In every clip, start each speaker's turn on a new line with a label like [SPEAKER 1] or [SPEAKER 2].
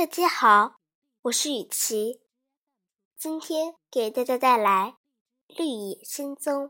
[SPEAKER 1] 大家好，我是雨琪，今天给大家带来《绿野仙踪》。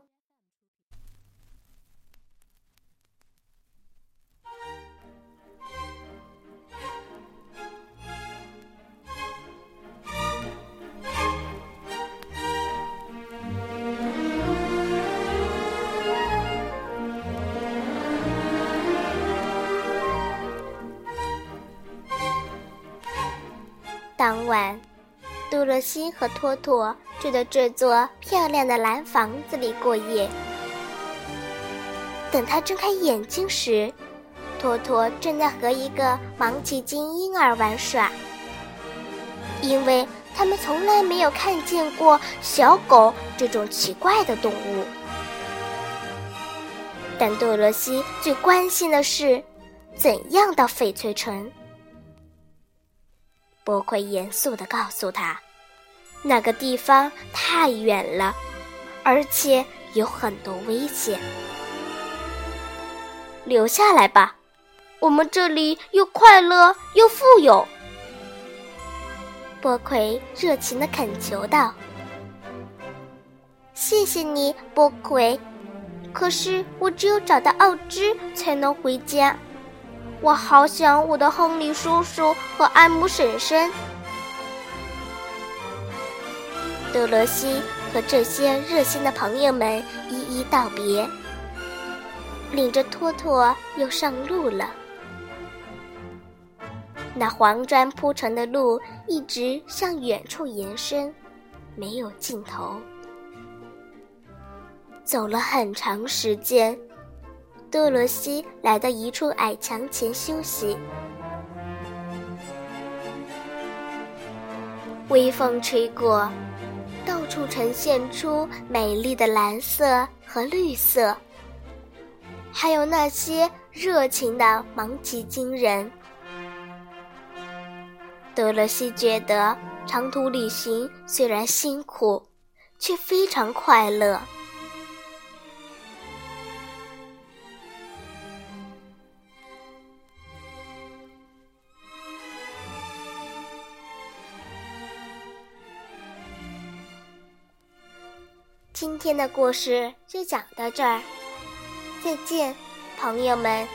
[SPEAKER 1] 当晚，多萝西和托托住在这座漂亮的蓝房子里过夜。等他睁开眼睛时，托托正在和一个芒奇金婴儿玩耍。因为他们从来没有看见过小狗这种奇怪的动物。但多萝西最关心的是，怎样到翡翠城。波奎严肃地告诉他：“那个地方太远了，而且有很多危险。留下来吧，我们这里又快乐又富有。”波奎热情地恳求道：“谢谢你，波奎。可是我只有找到奥芝才能回家。”我好想我的亨利叔叔和艾姆婶婶。德罗西和这些热心的朋友们一一道别，领着托托又上路了。那黄砖铺成的路一直向远处延伸，没有尽头。走了很长时间。多罗西来到一处矮墙前休息，微风吹过，到处呈现出美丽的蓝色和绿色，还有那些热情的芒吉金人。多罗西觉得长途旅行虽然辛苦，却非常快乐。今天的故事就讲到这儿，再见，朋友们。